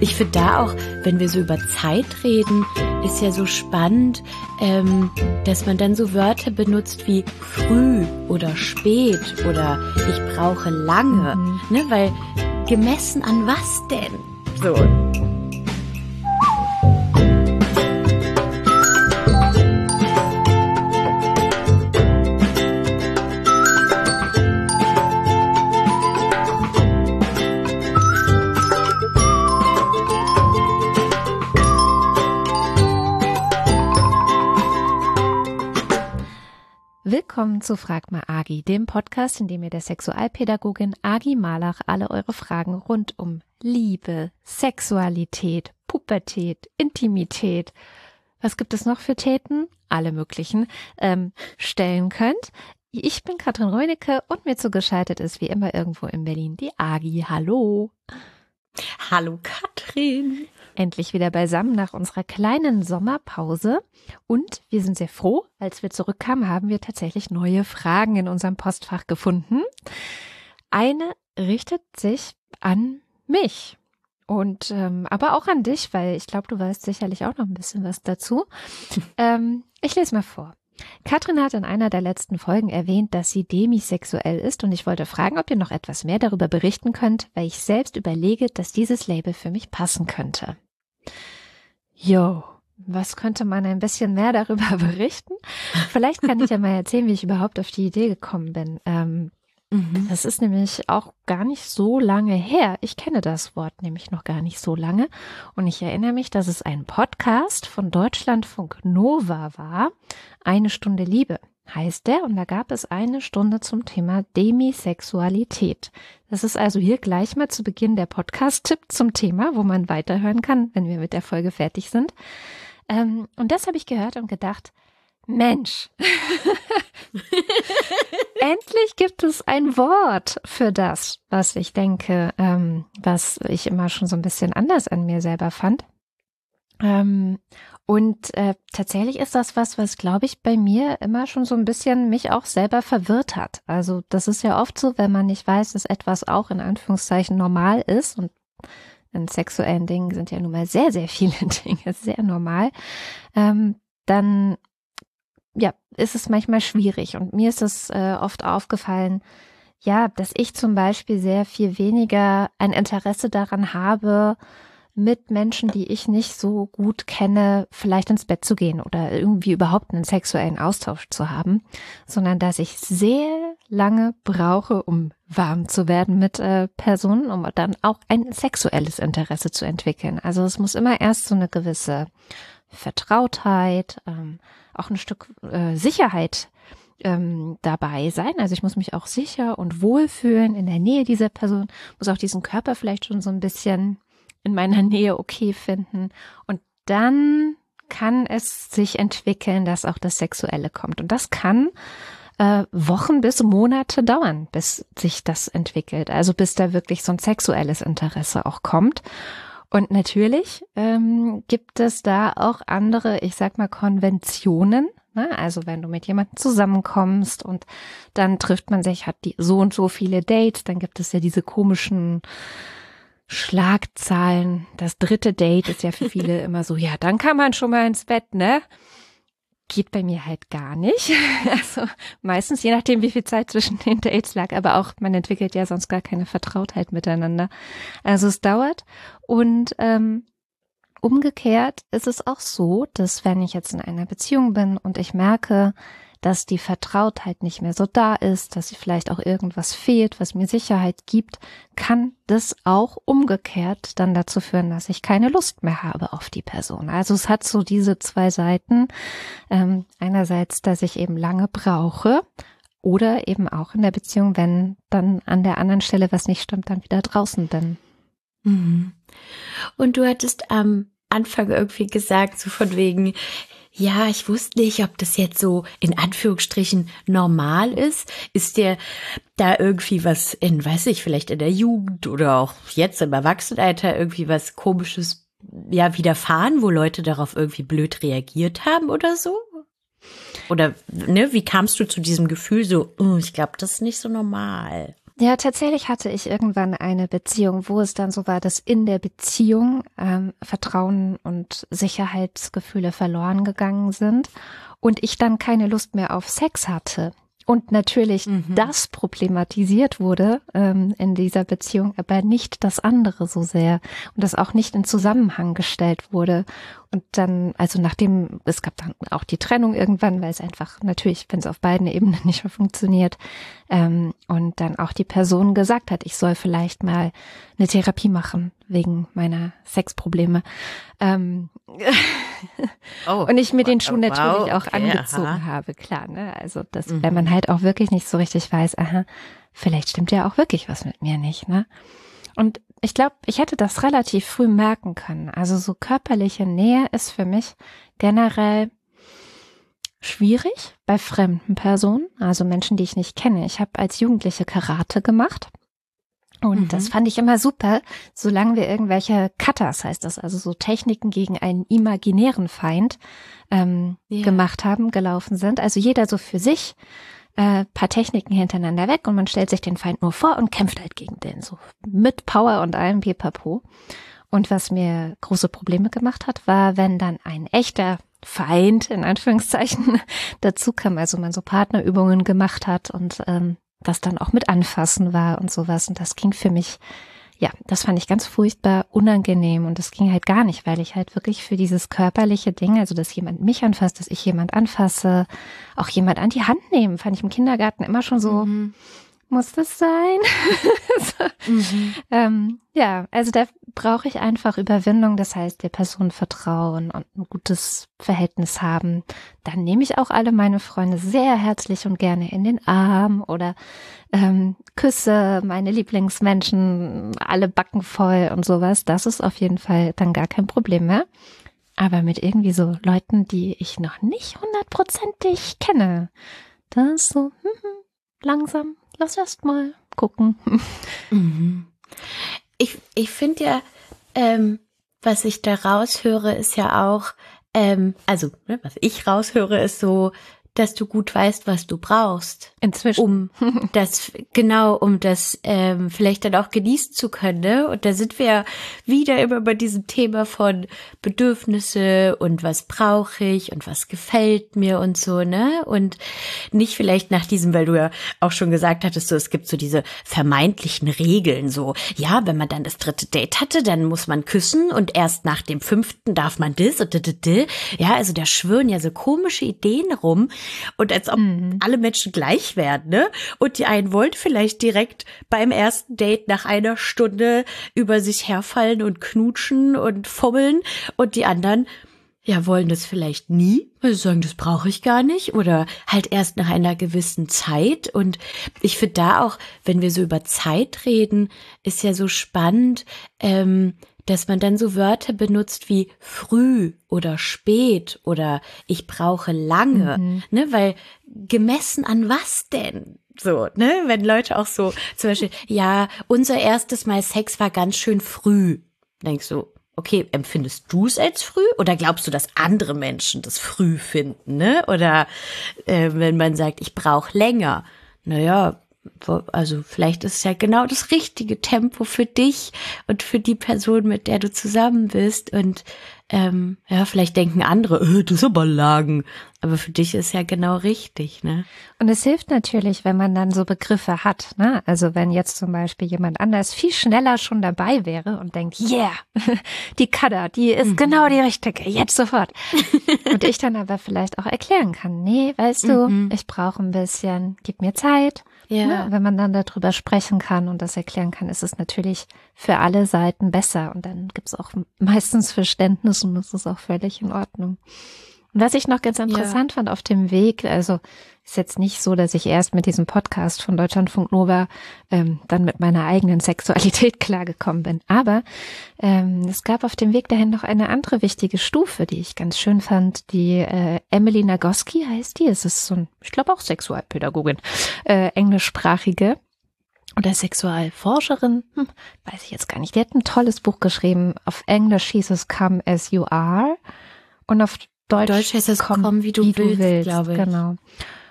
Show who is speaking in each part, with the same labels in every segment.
Speaker 1: ich finde da auch, wenn wir so über Zeit reden, ist ja so spannend, ähm, dass man dann so Wörter benutzt wie früh oder spät oder ich brauche lange, mhm. ne, weil gemessen an was denn? So.
Speaker 2: Willkommen zu Frag mal Agi, dem Podcast, in dem ihr der Sexualpädagogin Agi Malach alle eure Fragen rund um Liebe, Sexualität, Pubertät, Intimität, was gibt es noch für Täten? Alle möglichen, ähm, stellen könnt. Ich bin Katrin Reunicke und mir zugeschaltet ist wie immer irgendwo in Berlin die Agi. Hallo.
Speaker 1: Hallo Katrin
Speaker 2: endlich wieder beisammen nach unserer kleinen Sommerpause. Und wir sind sehr froh, als wir zurückkamen, haben wir tatsächlich neue Fragen in unserem Postfach gefunden. Eine richtet sich an mich. Und ähm, aber auch an dich, weil ich glaube, du weißt sicherlich auch noch ein bisschen was dazu. ähm, ich lese mal vor. Katrin hat in einer der letzten Folgen erwähnt, dass sie demisexuell ist und ich wollte fragen, ob ihr noch etwas mehr darüber berichten könnt, weil ich selbst überlege, dass dieses Label für mich passen könnte. Jo, was könnte man ein bisschen mehr darüber berichten? Vielleicht kann ich ja mal erzählen, wie ich überhaupt auf die Idee gekommen bin. Ähm, mhm. Das ist nämlich auch gar nicht so lange her. Ich kenne das Wort nämlich noch gar nicht so lange. Und ich erinnere mich, dass es ein Podcast von Deutschlandfunk Nova war. Eine Stunde Liebe heißt der. Und da gab es eine Stunde zum Thema Demisexualität. Das ist also hier gleich mal zu Beginn der Podcast-Tipp zum Thema, wo man weiterhören kann, wenn wir mit der Folge fertig sind. Ähm, und das habe ich gehört und gedacht, Mensch, endlich gibt es ein Wort für das, was ich denke, ähm, was ich immer schon so ein bisschen anders an mir selber fand. Ähm, und äh, tatsächlich ist das was, was, glaube ich, bei mir immer schon so ein bisschen mich auch selber verwirrt hat. Also das ist ja oft so, wenn man nicht weiß, dass etwas auch in Anführungszeichen normal ist und in sexuellen Dingen sind ja nun mal sehr, sehr viele Dinge sehr normal, ähm, dann ja, ist es manchmal schwierig. Und mir ist es äh, oft aufgefallen, ja, dass ich zum Beispiel sehr viel weniger ein Interesse daran habe, mit Menschen, die ich nicht so gut kenne, vielleicht ins Bett zu gehen oder irgendwie überhaupt einen sexuellen Austausch zu haben, sondern dass ich sehr lange brauche, um warm zu werden mit äh, Personen, um dann auch ein sexuelles Interesse zu entwickeln. Also es muss immer erst so eine gewisse Vertrautheit, ähm, auch ein Stück äh, Sicherheit ähm, dabei sein. Also ich muss mich auch sicher und wohlfühlen in der Nähe dieser Person, muss auch diesen Körper vielleicht schon so ein bisschen in meiner Nähe okay finden. Und dann kann es sich entwickeln, dass auch das Sexuelle kommt. Und das kann äh, Wochen bis Monate dauern, bis sich das entwickelt. Also bis da wirklich so ein sexuelles Interesse auch kommt. Und natürlich ähm, gibt es da auch andere, ich sag mal, Konventionen. Ne? Also wenn du mit jemandem zusammenkommst und dann trifft man sich, hat die so und so viele Dates, dann gibt es ja diese komischen Schlagzahlen. Das dritte Date ist ja für viele immer so, ja, dann kann man schon mal ins Bett, ne? Geht bei mir halt gar nicht. Also meistens, je nachdem, wie viel Zeit zwischen den Dates lag, aber auch man entwickelt ja sonst gar keine Vertrautheit miteinander. Also es dauert. Und ähm, umgekehrt ist es auch so, dass wenn ich jetzt in einer Beziehung bin und ich merke, dass die Vertrautheit nicht mehr so da ist, dass sie vielleicht auch irgendwas fehlt, was mir Sicherheit gibt, kann das auch umgekehrt dann dazu führen, dass ich keine Lust mehr habe auf die Person. Also es hat so diese zwei Seiten. Ähm, einerseits, dass ich eben lange brauche oder eben auch in der Beziehung, wenn dann an der anderen Stelle was nicht stimmt, dann wieder draußen bin.
Speaker 1: Mhm. Und du hattest am Anfang irgendwie gesagt, so von wegen, ja, ich wusste nicht, ob das jetzt so in Anführungsstrichen normal ist. Ist dir da irgendwie was in, weiß ich, vielleicht in der Jugend oder auch jetzt im Erwachsenenalter irgendwie was komisches ja widerfahren, wo Leute darauf irgendwie blöd reagiert haben oder so? Oder ne, wie kamst du zu diesem Gefühl so, oh, ich glaube, das ist nicht so normal?
Speaker 2: Ja, tatsächlich hatte ich irgendwann eine Beziehung, wo es dann so war, dass in der Beziehung ähm, Vertrauen und Sicherheitsgefühle verloren gegangen sind und ich dann keine Lust mehr auf Sex hatte und natürlich mhm. das problematisiert wurde ähm, in dieser Beziehung, aber nicht das andere so sehr und das auch nicht in Zusammenhang gestellt wurde. Und dann, also nachdem, es gab dann auch die Trennung irgendwann, weil es einfach natürlich, wenn es auf beiden Ebenen nicht mehr funktioniert, ähm, und dann auch die Person gesagt hat, ich soll vielleicht mal eine Therapie machen wegen meiner Sexprobleme. Ähm, oh, und ich mir den Schuh wow, natürlich auch okay, angezogen aha. habe, klar. Ne? Also das, mhm. wenn man halt auch wirklich nicht so richtig weiß, aha, vielleicht stimmt ja auch wirklich was mit mir nicht. Ne? Und ich glaube, ich hätte das relativ früh merken können. Also so körperliche Nähe ist für mich generell schwierig bei fremden Personen, also Menschen, die ich nicht kenne. Ich habe als Jugendliche Karate gemacht und mhm. das fand ich immer super, solange wir irgendwelche Cutters, heißt das, also so Techniken gegen einen imaginären Feind ähm, ja. gemacht haben, gelaufen sind. Also jeder so für sich äh, paar Techniken hintereinander weg und man stellt sich den Feind nur vor und kämpft halt gegen den, so mit Power und allem Pipapo. Und was mir große Probleme gemacht hat, war, wenn dann ein echter Feind, in Anführungszeichen, dazu kam, also man so Partnerübungen gemacht hat und ähm, was dann auch mit anfassen war und sowas. Und das ging für mich, ja, das fand ich ganz furchtbar unangenehm und das ging halt gar nicht, weil ich halt wirklich für dieses körperliche Ding, also dass jemand mich anfasst, dass ich jemand anfasse, auch jemand an die Hand nehmen, fand ich im Kindergarten immer schon so, mhm muss das sein? so. mhm. ähm, ja, also da brauche ich einfach Überwindung, das heißt der Person vertrauen und ein gutes Verhältnis haben. Dann nehme ich auch alle meine Freunde sehr herzlich und gerne in den Arm oder ähm, küsse meine Lieblingsmenschen, alle Backen voll und sowas. Das ist auf jeden Fall dann gar kein Problem mehr. Aber mit irgendwie so Leuten, die ich noch nicht hundertprozentig kenne, das ist so hm, hm langsam lass erst mal gucken.
Speaker 1: Mhm. Ich, ich finde ja, ähm, was ich da raushöre, ist ja auch, ähm, also ne, was ich raushöre, ist so, dass du gut weißt, was du brauchst.
Speaker 2: Inzwischen.
Speaker 1: Um das, genau, um das ähm, vielleicht dann auch genießen zu können. Ne? Und da sind wir wieder immer bei diesem Thema von Bedürfnisse und was brauche ich und was gefällt mir und so, ne? Und nicht vielleicht nach diesem, weil du ja auch schon gesagt hattest, so es gibt so diese vermeintlichen Regeln, so, ja, wenn man dann das dritte Date hatte, dann muss man küssen und erst nach dem fünften darf man das und das, das. Ja, also da schwören ja so komische Ideen rum, und als ob mhm. alle Menschen gleich werden, ne? Und die einen wollen vielleicht direkt beim ersten Date nach einer Stunde über sich herfallen und knutschen und fummeln und die anderen ja, wollen das vielleicht nie, weil sie sagen, das brauche ich gar nicht oder halt erst nach einer gewissen Zeit. Und ich finde da auch, wenn wir so über Zeit reden, ist ja so spannend, ähm, dass man dann so Wörter benutzt wie früh oder spät oder ich brauche lange, mhm. ne, weil gemessen an was denn? So, ne, wenn Leute auch so, zum Beispiel, ja, unser erstes Mal Sex war ganz schön früh. Denkst du, okay, empfindest du es als früh oder glaubst du, dass andere Menschen das früh finden, ne? Oder äh, wenn man sagt, ich brauche länger, naja, also vielleicht ist es ja genau das richtige Tempo für dich und für die Person, mit der du zusammen bist. Und ähm, ja, vielleicht denken andere, äh, das ist aber Lagen. Aber für dich ist ja genau richtig, ne?
Speaker 2: Und es hilft natürlich, wenn man dann so Begriffe hat, ne? Also wenn jetzt zum Beispiel jemand anders viel schneller schon dabei wäre und denkt, yeah, die Kada, die ist mhm. genau die richtige, jetzt sofort. und ich dann aber vielleicht auch erklären kann, nee, weißt du, mhm. ich brauche ein bisschen, gib mir Zeit. Ja. Ne? Wenn man dann darüber sprechen kann und das erklären kann, ist es natürlich für alle Seiten besser. Und dann gibt es auch meistens Verständnis und das ist auch völlig in Ordnung. Und was ich noch ganz interessant ja. fand auf dem Weg, also ist jetzt nicht so, dass ich erst mit diesem Podcast von Deutschlandfunk Nova ähm, dann mit meiner eigenen Sexualität klargekommen bin. Aber ähm, es gab auf dem Weg dahin noch eine andere wichtige Stufe, die ich ganz schön fand. Die äh, Emily Nagoski heißt die. Es ist so ein, ich glaube auch Sexualpädagogin, äh, englischsprachige oder Sexualforscherin, hm, weiß ich jetzt gar nicht. Die hat ein tolles Buch geschrieben. Auf Englisch hieß es Come as You Are und auf Deutsch,
Speaker 1: Deutsch heißt es komm, komm wie, du, wie willst, willst, glaube ich.
Speaker 2: Genau.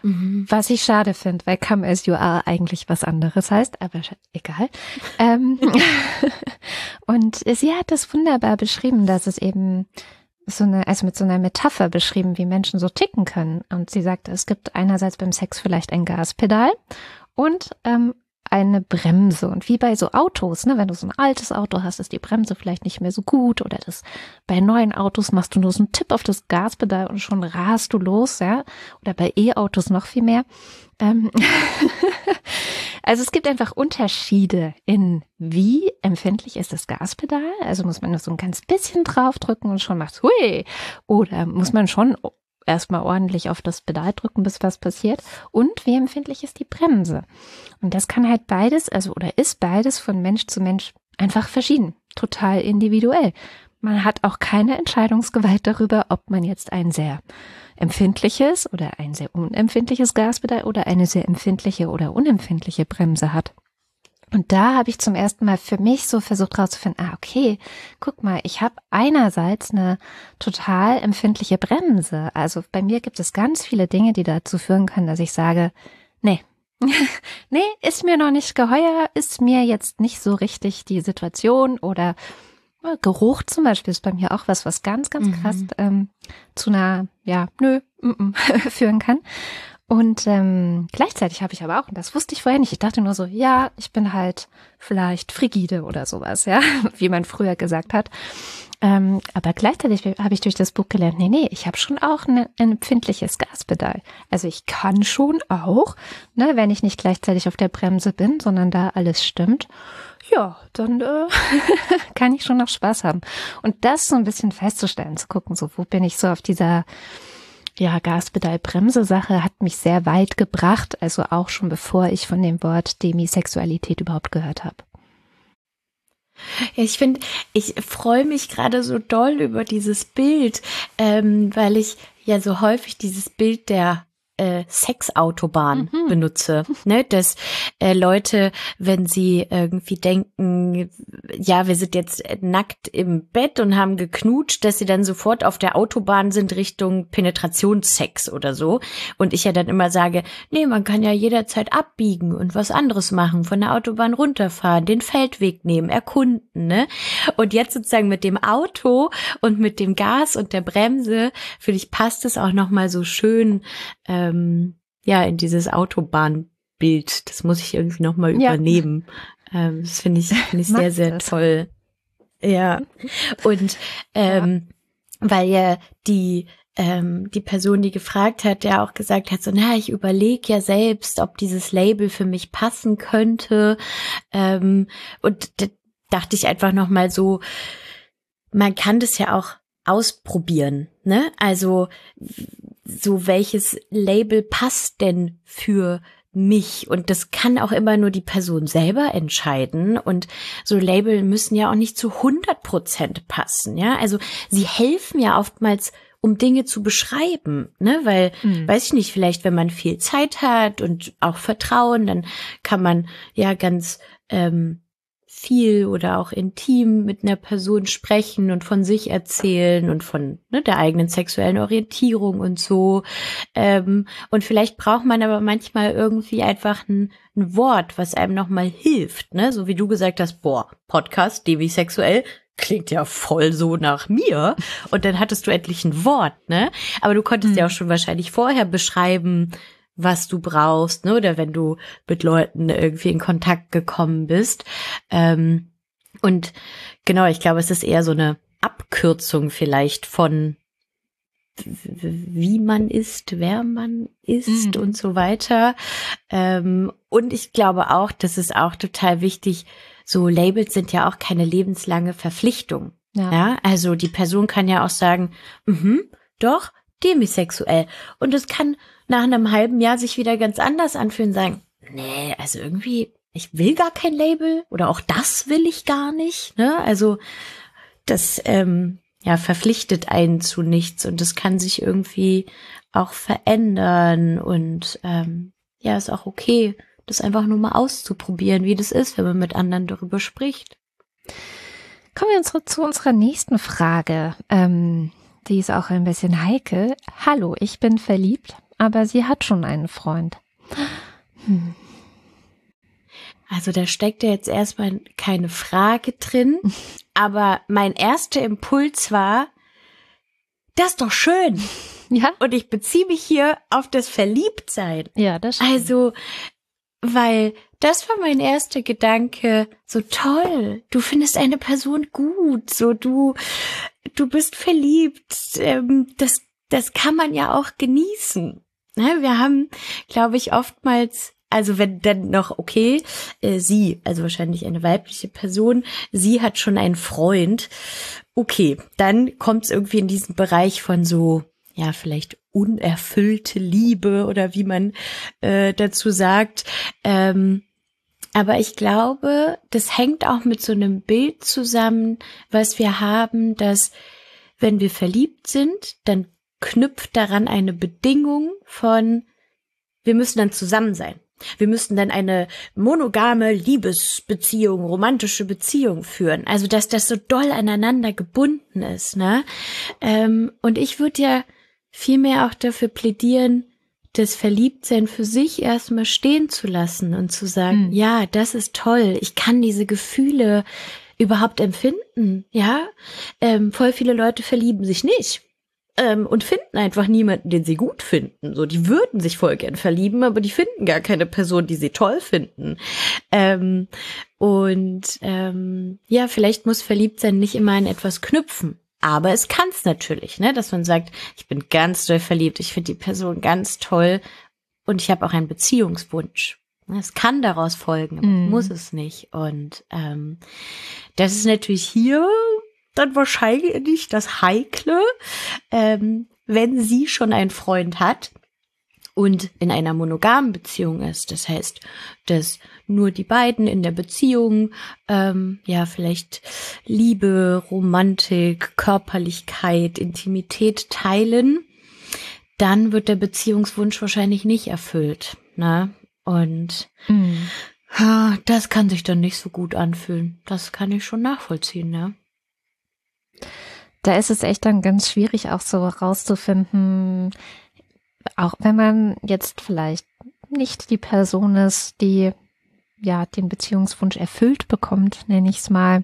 Speaker 2: Mhm. Was ich schade finde, weil Come As You Are eigentlich was anderes heißt, aber egal. ähm, und sie hat das wunderbar beschrieben, dass es eben so eine, also mit so einer Metapher beschrieben, wie Menschen so ticken können. Und sie sagte, es gibt einerseits beim Sex vielleicht ein Gaspedal und ähm, eine Bremse. Und wie bei so Autos, ne, wenn du so ein altes Auto hast, ist die Bremse vielleicht nicht mehr so gut oder das bei neuen Autos machst du nur so einen Tipp auf das Gaspedal und schon rast du los, ja. Oder bei E-Autos noch viel mehr. Ähm also es gibt einfach Unterschiede in wie empfindlich ist das Gaspedal. Also muss man nur so ein ganz bisschen draufdrücken und schon macht hui. Oder muss man schon erstmal ordentlich auf das Pedal drücken, bis was passiert. Und wie empfindlich ist die Bremse? Und das kann halt beides, also oder ist beides von Mensch zu Mensch einfach verschieden, total individuell. Man hat auch keine Entscheidungsgewalt darüber, ob man jetzt ein sehr empfindliches oder ein sehr unempfindliches Gaspedal oder eine sehr empfindliche oder unempfindliche Bremse hat. Und da habe ich zum ersten Mal für mich so versucht herauszufinden, ah, okay, guck mal, ich habe einerseits eine total empfindliche Bremse. Also bei mir gibt es ganz viele Dinge, die dazu führen können, dass ich sage, nee, nee, ist mir noch nicht geheuer, ist mir jetzt nicht so richtig die Situation oder äh, Geruch zum Beispiel ist bei mir auch was, was ganz, ganz krass mhm. ähm, zu einer, ja, nö, m -m, führen kann. Und ähm, gleichzeitig habe ich aber auch, und das wusste ich vorher nicht, ich dachte nur so, ja, ich bin halt vielleicht frigide oder sowas, ja, wie man früher gesagt hat. Ähm, aber gleichzeitig habe ich durch das Buch gelernt, nee, nee, ich habe schon auch ein, ein empfindliches Gaspedal. Also ich kann schon auch, ne, wenn ich nicht gleichzeitig auf der Bremse bin, sondern da alles stimmt, ja, dann äh, kann ich schon noch Spaß haben. Und das so ein bisschen festzustellen, zu gucken, so wo bin ich so auf dieser ja, Gaspedal-Bremse-Sache hat mich sehr weit gebracht, also auch schon bevor ich von dem Wort Demisexualität überhaupt gehört habe.
Speaker 1: Ja, ich finde, ich freue mich gerade so doll über dieses Bild, ähm, weil ich ja so häufig dieses Bild der äh, Sexautobahn mhm. benutze. Ne? Dass äh, Leute, wenn sie irgendwie denken, ja, wir sind jetzt nackt im Bett und haben geknutscht, dass sie dann sofort auf der Autobahn sind Richtung Penetrationssex oder so. Und ich ja dann immer sage, nee, man kann ja jederzeit abbiegen und was anderes machen, von der Autobahn runterfahren, den Feldweg nehmen, erkunden. Ne? Und jetzt sozusagen mit dem Auto und mit dem Gas und der Bremse, finde ich, passt es auch nochmal so schön. Äh, ähm, ja, in dieses Autobahnbild. Das muss ich irgendwie nochmal ja. übernehmen. Ähm, das finde ich, find ich sehr, sehr das. toll. Ja. Und ähm, ja. weil ja die ähm, die Person, die gefragt hat, ja auch gesagt hat, so, na, ich überlege ja selbst, ob dieses Label für mich passen könnte. Ähm, und da dachte ich einfach nochmal so, man kann das ja auch ausprobieren, ne? Also so welches Label passt denn für mich? Und das kann auch immer nur die Person selber entscheiden. Und so Label müssen ja auch nicht zu 100 Prozent passen, ja, also sie helfen ja oftmals um Dinge zu beschreiben, ne, weil, mhm. weiß ich nicht, vielleicht wenn man viel Zeit hat und auch Vertrauen, dann kann man ja ganz ähm, viel oder auch intim mit einer Person sprechen und von sich erzählen und von ne, der eigenen sexuellen Orientierung und so. Ähm, und vielleicht braucht man aber manchmal irgendwie einfach ein, ein Wort, was einem nochmal hilft, ne? So wie du gesagt hast, boah, Podcast, devisexuell, klingt ja voll so nach mir. Und dann hattest du endlich ein Wort, ne? Aber du konntest mhm. ja auch schon wahrscheinlich vorher beschreiben, was du brauchst, ne? Oder wenn du mit Leuten irgendwie in Kontakt gekommen bist. Ähm, und genau, ich glaube, es ist eher so eine Abkürzung vielleicht von wie man ist, wer man ist mhm. und so weiter. Ähm, und ich glaube auch, das ist auch total wichtig, so Labels sind ja auch keine lebenslange Verpflichtung. Ja. ja also die Person kann ja auch sagen, mhm, doch, demisexuell. Und es kann nach einem halben Jahr sich wieder ganz anders anfühlen, sagen, nee, also irgendwie, ich will gar kein Label oder auch das will ich gar nicht. Ne? Also das ähm, ja verpflichtet einen zu nichts und das kann sich irgendwie auch verändern und ähm, ja, ist auch okay, das einfach nur mal auszuprobieren, wie das ist, wenn man mit anderen darüber spricht.
Speaker 2: Kommen wir zu unserer nächsten Frage. Ähm, die ist auch ein bisschen heikel. Hallo, ich bin verliebt aber sie hat schon einen Freund. Hm.
Speaker 1: Also da steckt ja jetzt erstmal keine Frage drin, aber mein erster Impuls war, das ist doch schön.
Speaker 2: Ja.
Speaker 1: Und ich beziehe mich hier auf das Verliebtsein.
Speaker 2: Ja, das stimmt.
Speaker 1: Also, weil das war mein erster Gedanke. So toll. Du findest eine Person gut. So du, du bist verliebt. Ähm, das, das kann man ja auch genießen. Ne? Wir haben, glaube ich, oftmals also wenn dann noch okay, äh, sie, also wahrscheinlich eine weibliche Person, sie hat schon einen Freund. Okay, dann kommt es irgendwie in diesen Bereich von so ja, vielleicht unerfüllte Liebe oder wie man äh, dazu sagt. Ähm, aber ich glaube, das hängt auch mit so einem Bild zusammen, was wir haben, dass wenn wir verliebt sind, dann knüpft daran eine Bedingung von, wir müssen dann zusammen sein. Wir müssten dann eine monogame Liebesbeziehung, romantische Beziehung führen. Also, dass das so doll aneinander gebunden ist, ne? Ähm, und ich würde ja vielmehr auch dafür plädieren, das Verliebtsein für sich erstmal stehen zu lassen und zu sagen, mhm. ja, das ist toll, ich kann diese Gefühle überhaupt empfinden, ja. Ähm, voll viele Leute verlieben sich nicht ähm, und finden einfach niemanden, den sie gut finden. So, die würden sich voll gern verlieben, aber die finden gar keine Person, die sie toll finden. Ähm, und ähm, ja, vielleicht muss Verliebtsein nicht immer an etwas knüpfen. Aber es kann es natürlich, ne, dass man sagt, ich bin ganz doll verliebt, ich finde die Person ganz toll und ich habe auch einen Beziehungswunsch. Es kann daraus folgen, aber mm. muss es nicht. Und ähm, das ist natürlich hier dann wahrscheinlich das Heikle, ähm, wenn sie schon einen Freund hat und in einer monogamen Beziehung ist. Das heißt, dass nur die beiden in der Beziehung ähm, ja vielleicht Liebe, Romantik, Körperlichkeit, Intimität teilen, dann wird der Beziehungswunsch wahrscheinlich nicht erfüllt. Ne? Und mhm. das kann sich dann nicht so gut anfühlen. Das kann ich schon nachvollziehen, ne?
Speaker 2: Da ist es echt dann ganz schwierig, auch so rauszufinden, auch wenn man jetzt vielleicht nicht die Person ist, die ja den Beziehungswunsch erfüllt bekommt, nenne ich es mal,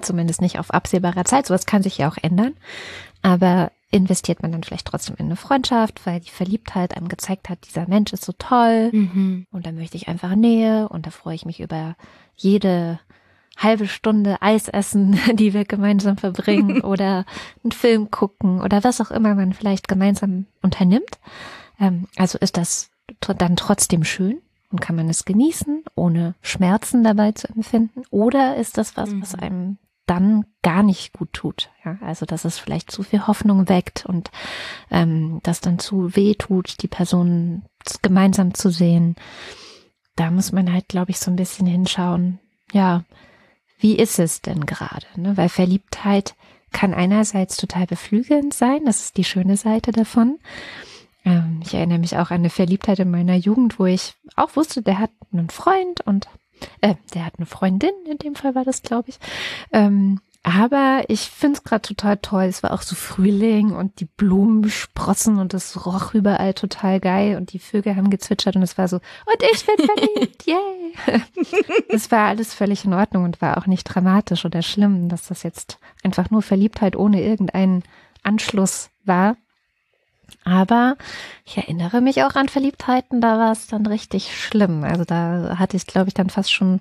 Speaker 2: zumindest nicht auf absehbarer Zeit. Sowas kann sich ja auch ändern. Aber investiert man dann vielleicht trotzdem in eine Freundschaft, weil die Verliebtheit einem gezeigt hat, dieser Mensch ist so toll mhm. und da möchte ich einfach Nähe und da freue ich mich über jede halbe Stunde Eis essen, die wir gemeinsam verbringen oder einen Film gucken oder was auch immer man vielleicht gemeinsam unternimmt. Ähm, also ist das dann trotzdem schön und kann man es genießen, ohne Schmerzen dabei zu empfinden? Oder ist das was, was mhm. einem dann gar nicht gut tut. Ja, also dass es vielleicht zu viel Hoffnung weckt und ähm, das dann zu weh tut, die Person gemeinsam zu sehen. Da muss man halt, glaube ich, so ein bisschen hinschauen. Ja, wie ist es denn gerade? Ne? Weil Verliebtheit kann einerseits total beflügelnd sein, das ist die schöne Seite davon. Ähm, ich erinnere mich auch an eine Verliebtheit in meiner Jugend, wo ich auch wusste, der hat einen Freund und äh, der hat eine Freundin, in dem Fall war das, glaube ich. Ähm, aber ich finde es gerade total toll. Es war auch so Frühling und die Blumen sprossen und es roch überall total geil und die Vögel haben gezwitschert und es war so, und ich bin verliebt, yay! Es war alles völlig in Ordnung und war auch nicht dramatisch oder schlimm, dass das jetzt einfach nur Verliebtheit ohne irgendeinen Anschluss war. Aber ich erinnere mich auch an Verliebtheiten, da war es dann richtig schlimm. Also da hatte ich, glaube ich, dann fast schon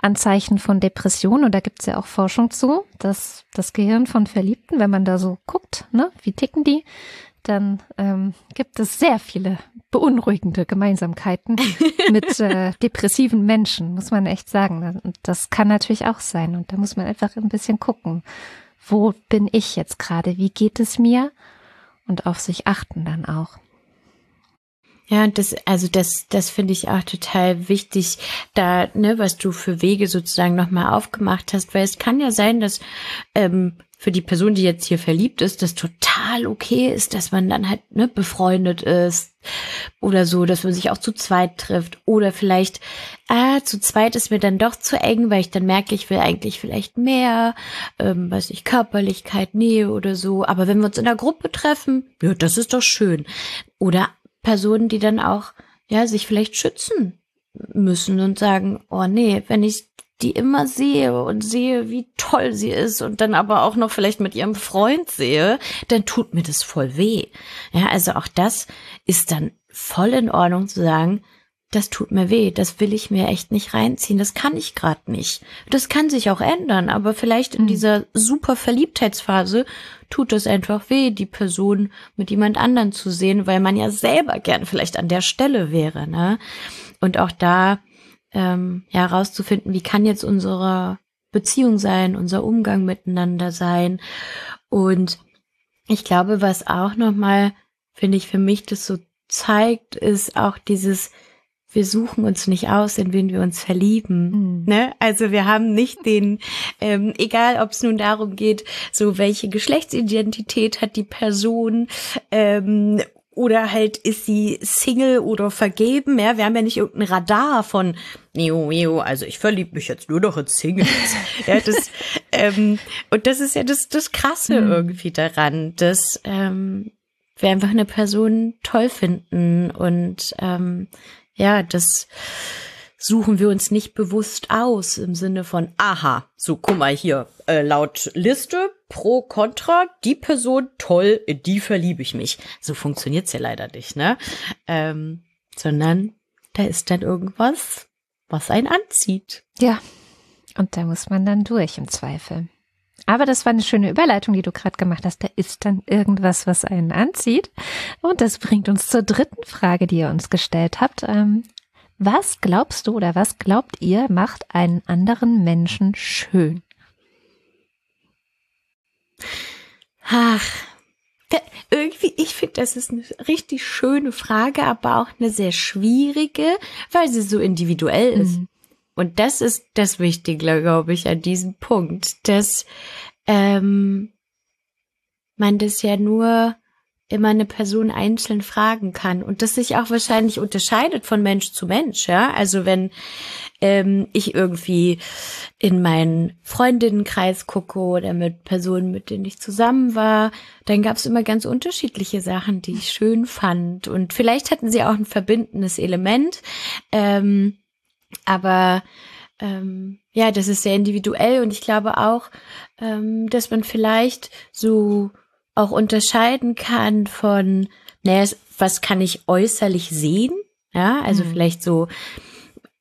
Speaker 2: Anzeichen von Depression und da gibt es ja auch Forschung zu, dass das Gehirn von Verliebten, wenn man da so guckt, ne, wie ticken die, dann ähm, gibt es sehr viele beunruhigende Gemeinsamkeiten mit äh, depressiven Menschen, muss man echt sagen. Und das kann natürlich auch sein. Und da muss man einfach ein bisschen gucken, wo bin ich jetzt gerade, wie geht es mir und auf sich achten dann auch.
Speaker 1: Ja, das, also das, das finde ich auch total wichtig, da, ne, was du für Wege sozusagen nochmal aufgemacht hast, weil es kann ja sein, dass ähm, für die Person, die jetzt hier verliebt ist, das total okay ist, dass man dann halt ne, befreundet ist oder so, dass man sich auch zu zweit trifft oder vielleicht, ah, zu zweit ist mir dann doch zu eng, weil ich dann merke, ich will eigentlich vielleicht mehr, ähm, weiß ich, Körperlichkeit, Nähe oder so. Aber wenn wir uns in der Gruppe treffen, ja, das ist doch schön. Oder Personen, die dann auch, ja, sich vielleicht schützen müssen und sagen, oh nee, wenn ich die immer sehe und sehe, wie toll sie ist und dann aber auch noch vielleicht mit ihrem Freund sehe, dann tut mir das voll weh. Ja, also auch das ist dann voll in Ordnung zu sagen, das tut mir weh, das will ich mir echt nicht reinziehen, das kann ich gerade nicht. Das kann sich auch ändern, aber vielleicht in mhm. dieser super Verliebtheitsphase tut es einfach weh, die Person mit jemand anderen zu sehen, weil man ja selber gern vielleicht an der Stelle wäre, ne? Und auch da ähm, ja, herauszufinden, wie kann jetzt unsere Beziehung sein, unser Umgang miteinander sein. Und ich glaube, was auch nochmal, finde ich, für mich das so zeigt, ist auch dieses, wir suchen uns nicht aus, in wen wir uns verlieben. Mhm. Ne? Also wir haben nicht den, ähm, egal ob es nun darum geht, so welche Geschlechtsidentität hat die Person ähm, oder halt ist sie Single oder vergeben. Ja, wir haben ja nicht irgendein Radar von Neo, Neo, also ich verliebe mich jetzt nur noch in Singles. ja, das, ähm, und das ist ja das, das Krasse mhm. irgendwie daran, dass ähm, wir einfach eine Person toll finden und ähm, ja, das suchen wir uns nicht bewusst aus im Sinne von, aha, so guck mal hier, äh, laut Liste pro Contra, die Person toll, die verliebe ich mich. So funktioniert's ja leider nicht, ne? Ähm, sondern da ist dann irgendwas, was einen anzieht.
Speaker 2: Ja, und da muss man dann durch im Zweifel. Aber das war eine schöne Überleitung, die du gerade gemacht hast. Da ist dann irgendwas, was einen anzieht. Und das bringt uns zur dritten Frage, die ihr uns gestellt habt. Ähm, was glaubst du oder was glaubt ihr macht einen anderen Menschen schön?
Speaker 1: Ach, da, irgendwie, ich finde, das ist eine richtig schöne Frage, aber auch eine sehr schwierige, weil sie so individuell ist. Mhm. Und das ist das Wichtige, glaube ich, an diesem Punkt, dass ähm, man das ja nur immer eine Person einzeln fragen kann und das sich auch wahrscheinlich unterscheidet von Mensch zu Mensch, ja. Also wenn ähm, ich irgendwie in meinen Freundinnenkreis gucke oder mit Personen, mit denen ich zusammen war, dann gab es immer ganz unterschiedliche Sachen, die ich schön fand und vielleicht hatten sie auch ein verbindendes Element, ähm, aber ähm, ja, das ist sehr individuell und ich glaube auch, ähm, dass man vielleicht so auch unterscheiden kann von, naja, was kann ich äußerlich sehen? Ja, also mhm. vielleicht so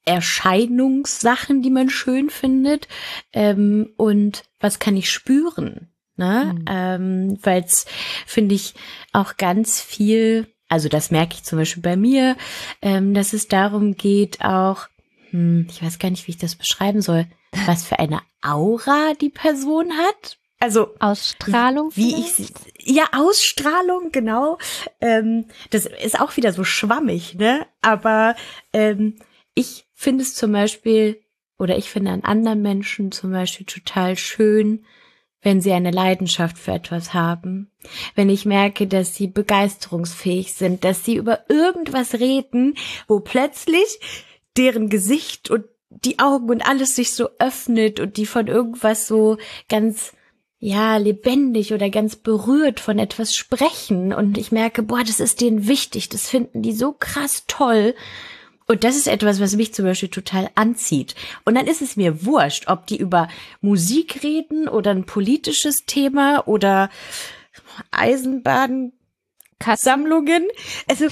Speaker 1: Erscheinungssachen, die man schön findet, ähm, und was kann ich spüren? Ne? Mhm. Ähm, Weil es, finde ich, auch ganz viel, also das merke ich zum Beispiel bei mir, ähm, dass es darum geht, auch, hm, ich weiß gar nicht, wie ich das beschreiben soll, was für eine Aura die Person hat. Also
Speaker 2: Ausstrahlung.
Speaker 1: Wie ich ja Ausstrahlung genau. Ähm, das ist auch wieder so schwammig, ne? Aber ähm, ich finde es zum Beispiel oder ich finde an anderen Menschen zum Beispiel total schön, wenn sie eine Leidenschaft für etwas haben, wenn ich merke, dass sie begeisterungsfähig sind, dass sie über irgendwas reden, wo plötzlich deren Gesicht und die Augen und alles sich so öffnet und die von irgendwas so ganz ja, lebendig oder ganz berührt von etwas sprechen und ich merke, boah, das ist denen wichtig, das finden die so krass toll. Und das ist etwas, was mich zum Beispiel total anzieht. Und dann ist es mir wurscht, ob die über Musik reden oder ein politisches Thema oder Eisenbahn Sammlungen. Also,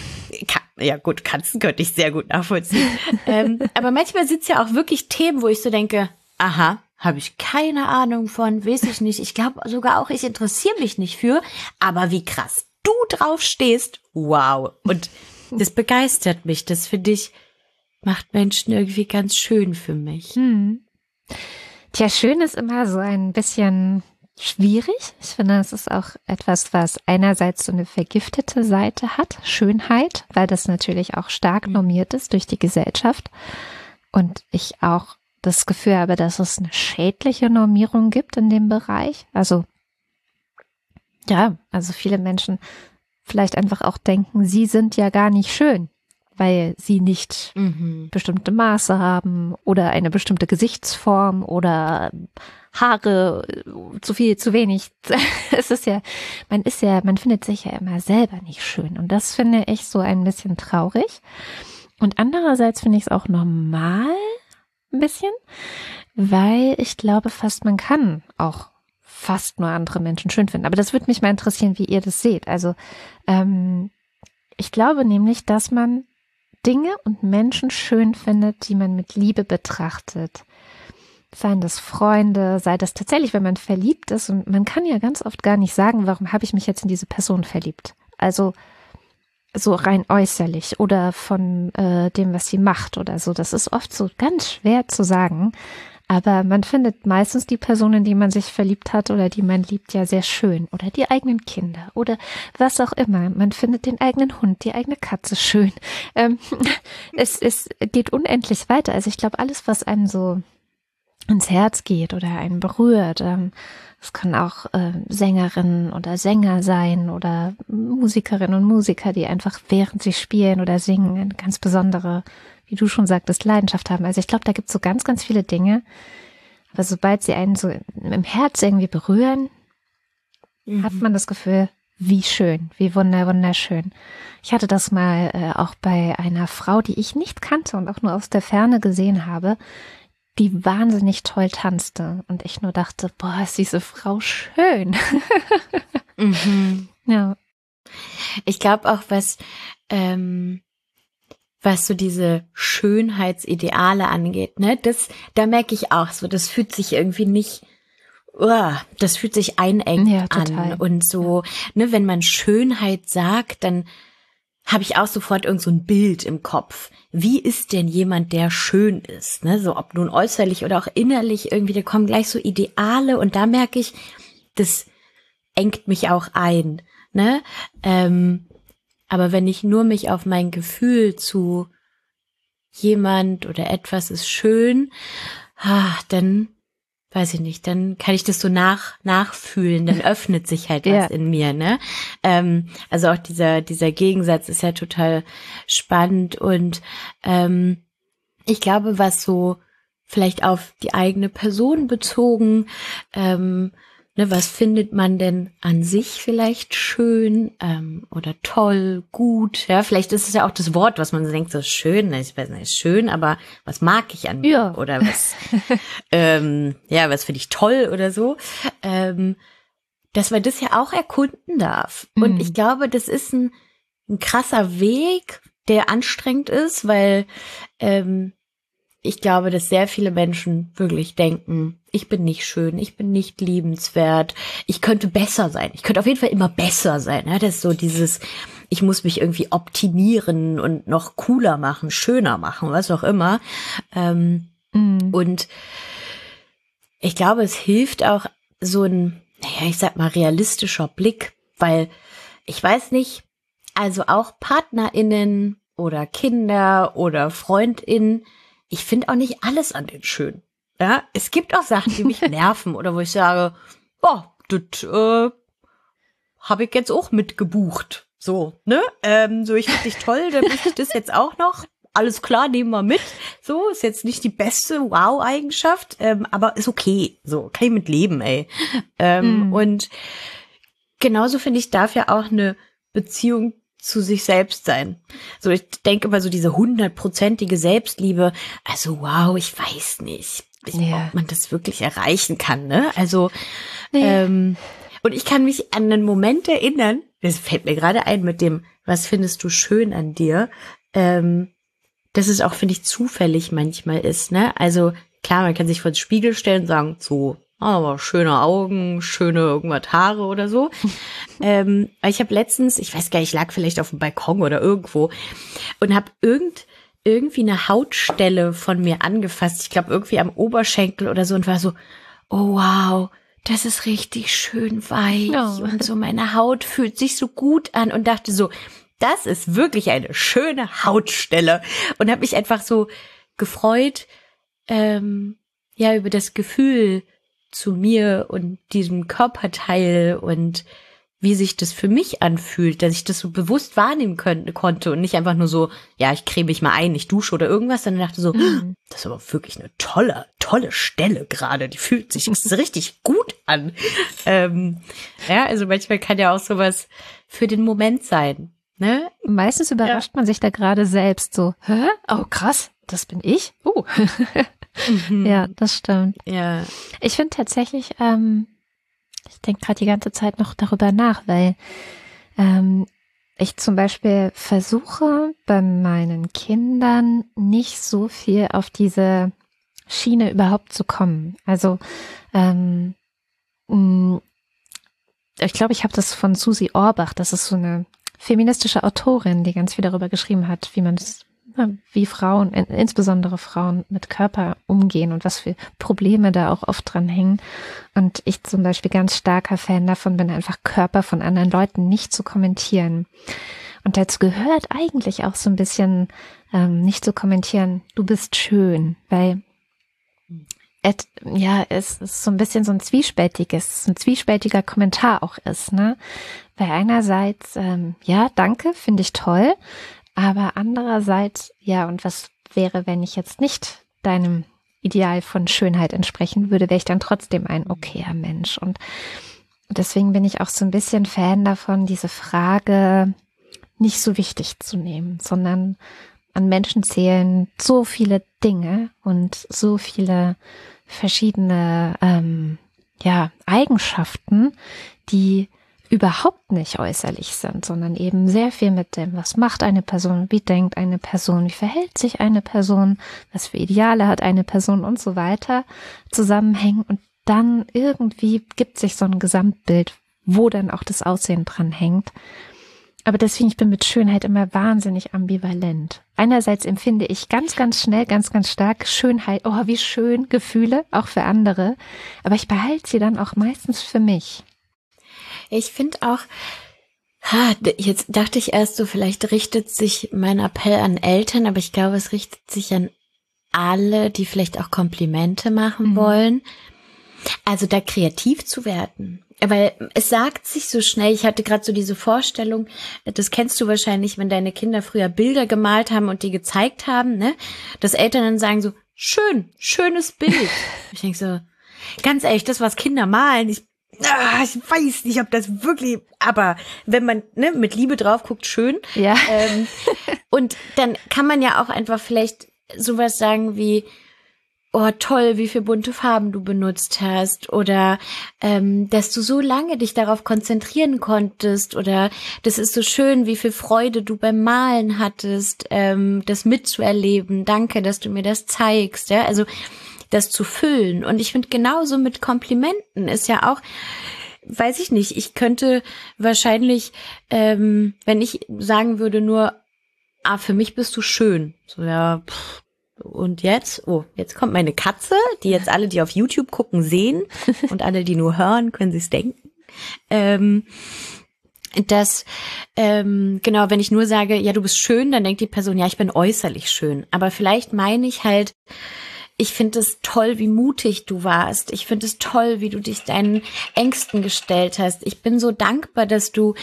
Speaker 1: ja gut, Katzen könnte ich sehr gut nachvollziehen. ähm, aber manchmal sind es ja auch wirklich Themen, wo ich so denke, aha, habe ich keine Ahnung von, weiß ich nicht. Ich glaube sogar auch, ich interessiere mich nicht für. Aber wie krass du drauf stehst, wow. Und das begeistert mich. Das finde ich, macht Menschen irgendwie ganz schön für mich. Hm.
Speaker 2: Tja, schön ist immer so ein bisschen schwierig. Ich finde, es ist auch etwas, was einerseits so eine vergiftete Seite hat, Schönheit, weil das natürlich auch stark hm. normiert ist durch die Gesellschaft. Und ich auch das Gefühl habe, dass es eine schädliche Normierung gibt in dem Bereich. Also, ja, also viele Menschen vielleicht einfach auch denken, sie sind ja gar nicht schön, weil sie nicht mhm. bestimmte Maße haben oder eine bestimmte Gesichtsform oder Haare, zu viel, zu wenig. es ist ja, man ist ja, man findet sich ja immer selber nicht schön. Und das finde ich so ein bisschen traurig. Und andererseits finde ich es auch normal, ein bisschen, weil ich glaube fast, man kann auch fast nur andere Menschen schön finden. Aber das würde mich mal interessieren, wie ihr das seht. Also ähm, ich glaube nämlich, dass man Dinge und Menschen schön findet, die man mit Liebe betrachtet seien das Freunde, sei das tatsächlich, wenn man verliebt ist. Und man kann ja ganz oft gar nicht sagen, warum habe ich mich jetzt in diese Person verliebt. Also so rein äußerlich oder von äh, dem, was sie macht oder so. Das ist oft so ganz schwer zu sagen. Aber man findet meistens die Personen, die man sich verliebt hat oder die man liebt, ja sehr schön. Oder die eigenen Kinder oder was auch immer. Man findet den eigenen Hund, die eigene Katze schön. Ähm, es, es geht unendlich weiter. Also ich glaube, alles, was einem so ins Herz geht oder einen berührt. Ähm, es kann auch äh, Sängerinnen oder Sänger sein oder Musikerinnen und Musiker, die einfach während sie spielen oder singen eine ganz besondere, wie du schon sagtest, Leidenschaft haben. Also ich glaube, da gibt es so ganz, ganz viele Dinge. Aber sobald sie einen so im Herz irgendwie berühren, mhm. hat man das Gefühl, wie schön, wie wunder, wunderschön. Ich hatte das mal äh, auch bei einer Frau, die ich nicht kannte und auch nur aus der Ferne gesehen habe die wahnsinnig toll tanzte und ich nur dachte, boah, ist diese Frau schön.
Speaker 1: mhm. Ja. Ich glaube auch, was, ähm, was so diese Schönheitsideale angeht, ne, das, da merke ich auch so, das fühlt sich irgendwie nicht, oh, das fühlt sich einengt ja, an und so, ne, wenn man Schönheit sagt, dann habe ich auch sofort irgend so ein Bild im Kopf. Wie ist denn jemand, der schön ist? Ne? So ob nun äußerlich oder auch innerlich irgendwie, da kommen gleich so Ideale und da merke ich, das engt mich auch ein. Ne? Ähm, aber wenn ich nur mich auf mein Gefühl zu jemand oder etwas ist schön, ah, dann weiß ich nicht, dann kann ich das so nach, nachfühlen, dann öffnet sich halt was ja. in mir, ne? Ähm, also auch dieser, dieser Gegensatz ist ja total spannend und ähm, ich glaube, was so vielleicht auf die eigene Person bezogen ähm, Ne, was findet man denn an sich vielleicht schön ähm, oder toll, gut? Ja, vielleicht ist es ja auch das Wort, was man denkt, so schön, ne, ich weiß nicht, schön, aber was mag ich an mir? Ja. Oder was, ähm, ja, was finde ich toll oder so. Ähm, dass man das ja auch erkunden darf. Mhm. Und ich glaube, das ist ein, ein krasser Weg, der anstrengend ist, weil ähm, ich glaube, dass sehr viele Menschen wirklich denken, ich bin nicht schön, ich bin nicht liebenswert, ich könnte besser sein, ich könnte auf jeden Fall immer besser sein. Ja, das ist so dieses, ich muss mich irgendwie optimieren und noch cooler machen, schöner machen, was auch immer. Ähm, mhm. Und ich glaube, es hilft auch so ein, naja, ich sag mal, realistischer Blick, weil ich weiß nicht, also auch PartnerInnen oder Kinder oder FreundInnen, ich finde auch nicht alles an den schön. Ja, es gibt auch Sachen, die mich nerven oder wo ich sage, oh, das äh, habe ich jetzt auch mitgebucht. So, ne? Ähm, so, ich finde dich toll, dann möchte ich das jetzt auch noch. Alles klar, nehmen wir mit. So, ist jetzt nicht die beste Wow-Eigenschaft, ähm, aber ist okay. So, kann ich mit leben, ey. Ähm, mm. Und genauso finde ich, darf ja auch eine Beziehung zu sich selbst sein. So, ich denke immer so diese hundertprozentige Selbstliebe. Also wow, ich weiß nicht, ja. ob man das wirklich erreichen kann. Ne? Also nee. ähm, und ich kann mich an einen Moment erinnern. Das fällt mir gerade ein mit dem, was findest du schön an dir? Ähm, dass es auch finde ich zufällig manchmal ist. Ne? Also klar, man kann sich vor den Spiegel stellen und sagen, so aber schöne Augen, schöne irgendwas Haare oder so. ähm, ich habe letztens, ich weiß gar nicht, ich lag vielleicht auf dem Balkon oder irgendwo und habe irgend irgendwie eine Hautstelle von mir angefasst. Ich glaube irgendwie am Oberschenkel oder so und war so, oh wow, das ist richtig schön weich oh. und so meine Haut fühlt sich so gut an und dachte so, das ist wirklich eine schöne Hautstelle und habe mich einfach so gefreut, ähm, ja über das Gefühl zu mir und diesem Körperteil und wie sich das für mich anfühlt, dass ich das so bewusst wahrnehmen können, konnte und nicht einfach nur so, ja, ich creme mich mal ein, ich dusche oder irgendwas, sondern dachte so, mhm. das ist aber wirklich eine tolle, tolle Stelle gerade, die fühlt sich richtig gut an. Ähm, ja, also manchmal kann ja auch sowas für den Moment sein. Ne?
Speaker 2: Meistens überrascht ja. man sich da gerade selbst so, hä? Oh krass, das bin ich? Uh. mhm. Ja, das stimmt.
Speaker 1: Ja.
Speaker 2: Ich finde tatsächlich, ähm, ich denke gerade die ganze Zeit noch darüber nach, weil ähm, ich zum Beispiel versuche bei meinen Kindern nicht so viel auf diese Schiene überhaupt zu kommen. Also ähm, mm, ich glaube, ich habe das von Susi Orbach, das ist so eine feministische Autorin, die ganz viel darüber geschrieben hat, wie man es wie Frauen, insbesondere Frauen mit Körper umgehen und was für Probleme da auch oft dran hängen. Und ich zum Beispiel ganz starker Fan davon bin, einfach Körper von anderen Leuten nicht zu kommentieren. Und dazu gehört eigentlich auch so ein bisschen ähm, nicht zu kommentieren, du bist schön, weil et, ja, es ist so ein bisschen so ein zwiespältiges, ein zwiespältiger Kommentar auch ist, ne? Weil einerseits, ähm, ja, danke, finde ich toll, aber andererseits, ja, und was wäre, wenn ich jetzt nicht deinem Ideal von Schönheit entsprechen würde, wäre ich dann trotzdem ein okayer Mensch. Und deswegen bin ich auch so ein bisschen Fan davon, diese Frage nicht so wichtig zu nehmen, sondern an Menschen zählen so viele Dinge und so viele verschiedene ähm, ja, Eigenschaften, die überhaupt nicht äußerlich sind, sondern eben sehr viel mit dem, was macht eine Person, wie denkt eine Person, wie verhält sich eine Person, was für Ideale hat eine Person und so weiter zusammenhängen und dann irgendwie gibt sich so ein Gesamtbild, wo dann auch das Aussehen dran hängt. Aber deswegen, ich bin mit Schönheit immer wahnsinnig ambivalent. Einerseits empfinde ich ganz, ganz schnell, ganz, ganz stark Schönheit, oh, wie schön, Gefühle, auch für andere. Aber ich behalte sie dann auch meistens für mich.
Speaker 1: Ich finde auch, ha, jetzt dachte ich erst so, vielleicht richtet sich mein Appell an Eltern, aber ich glaube, es richtet sich an alle, die vielleicht auch Komplimente machen mhm. wollen. Also da kreativ zu werden. Weil es sagt sich so schnell, ich hatte gerade so diese Vorstellung, das kennst du wahrscheinlich, wenn deine Kinder früher Bilder gemalt haben und die gezeigt haben, ne? Dass Eltern dann sagen so, schön, schönes Bild. ich denke so, ganz ehrlich, das, was Kinder malen, ich ah, ich weiß nicht, ob das wirklich, aber wenn man ne, mit Liebe drauf guckt, schön.
Speaker 2: Ja.
Speaker 1: Ähm, und dann kann man ja auch einfach vielleicht sowas sagen wie, oh toll, wie viel bunte Farben du benutzt hast oder ähm, dass du so lange dich darauf konzentrieren konntest oder das ist so schön, wie viel Freude du beim Malen hattest, ähm, das mitzuerleben. Danke, dass du mir das zeigst. Ja, also das zu füllen. Und ich finde genauso mit Komplimenten ist ja auch, weiß ich nicht, ich könnte wahrscheinlich, ähm, wenn ich sagen würde nur, ah, für mich bist du schön. So, ja, pff, und jetzt, oh, jetzt kommt meine Katze, die jetzt alle, die auf YouTube gucken, sehen und alle, die nur hören, können sie es denken. Ähm, dass ähm, genau, wenn ich nur sage, ja, du bist schön, dann denkt die Person, ja, ich bin äußerlich schön. Aber vielleicht meine ich halt, ich finde es toll, wie mutig du warst. Ich finde es toll, wie du dich deinen Ängsten gestellt hast. Ich bin so dankbar, dass du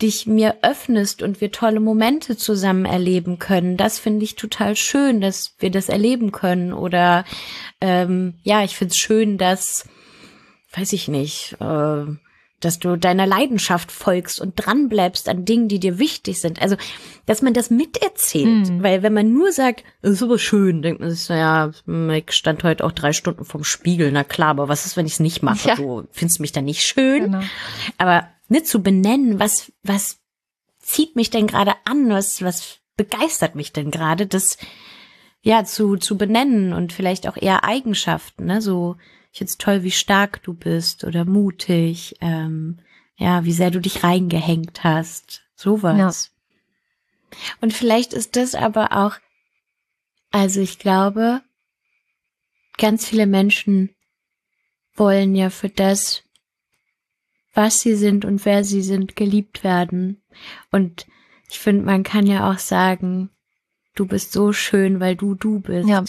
Speaker 1: dich mir öffnest und wir tolle Momente zusammen erleben können. Das finde ich total schön, dass wir das erleben können. Oder ähm, ja, ich finde es schön, dass, weiß ich nicht, äh, dass du deiner Leidenschaft folgst und dranbleibst an Dingen, die dir wichtig sind. Also, dass man das miterzählt. Mhm. Weil wenn man nur sagt, das ist aber schön, denkt man sich so, ja, ich stand heute auch drei Stunden vorm Spiegel, na klar, aber was ist, wenn ich es nicht mache? Ja. Du findest mich dann nicht schön. Genau. Aber nicht zu benennen, was, was zieht mich denn gerade an, was, was begeistert mich denn gerade, das ja zu, zu benennen und vielleicht auch eher Eigenschaften, ne? So, ich finde es toll, wie stark du bist oder mutig, ähm, ja, wie sehr du dich reingehängt hast, sowas. Ja. Und vielleicht ist das aber auch, also ich glaube, ganz viele Menschen wollen ja für das, was sie sind und wer sie sind, geliebt werden. Und ich finde, man kann ja auch sagen, du bist so schön, weil du du bist. Ja.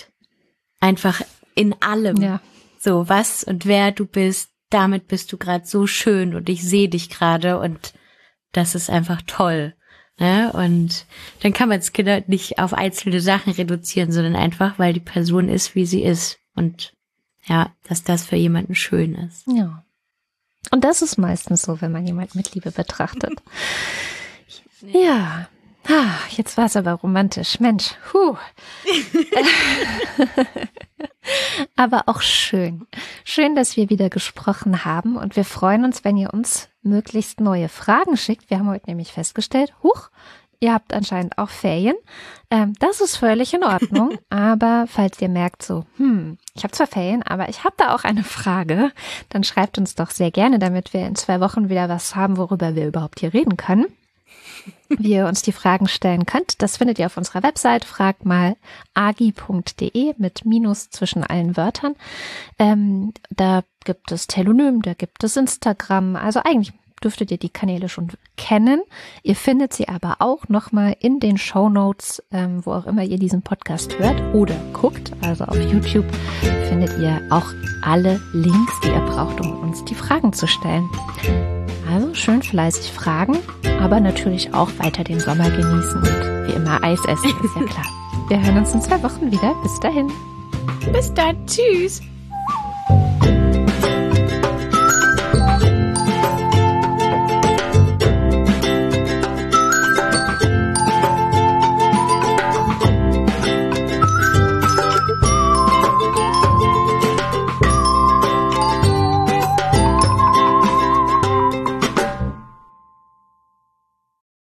Speaker 1: Einfach in allem. Ja. So, was und wer du bist, damit bist du gerade so schön und ich sehe dich gerade und das ist einfach toll. Ne? Und dann kann man es Kinder nicht auf einzelne Sachen reduzieren, sondern einfach, weil die Person ist, wie sie ist. Und ja, dass das für jemanden schön ist.
Speaker 2: Ja. Und das ist meistens so, wenn man jemand mit Liebe betrachtet. Ja. Ah, jetzt war es aber romantisch. Mensch, huh. aber auch schön. Schön, dass wir wieder gesprochen haben und wir freuen uns, wenn ihr uns möglichst neue Fragen schickt. Wir haben heute nämlich festgestellt, huch, ihr habt anscheinend auch Ferien. Ähm, das ist völlig in Ordnung. aber falls ihr merkt so, hm, ich habe zwar Ferien, aber ich habe da auch eine Frage, dann schreibt uns doch sehr gerne, damit wir in zwei Wochen wieder was haben, worüber wir überhaupt hier reden können wie ihr uns die Fragen stellen könnt. Das findet ihr auf unserer Website, fragt mal agi.de mit Minus zwischen allen Wörtern. Ähm, da gibt es Telonym, da gibt es Instagram. Also eigentlich dürftet ihr die Kanäle schon kennen. Ihr findet sie aber auch nochmal in den Show Notes, ähm, wo auch immer ihr diesen Podcast hört oder guckt. Also auf YouTube findet ihr auch alle Links, die ihr braucht, um uns die Fragen zu stellen. Also schön fleißig fragen, aber natürlich auch weiter den Sommer genießen und wie immer Eis essen, ist ja klar. Wir hören uns in zwei Wochen wieder. Bis dahin.
Speaker 1: Bis dann. Tschüss.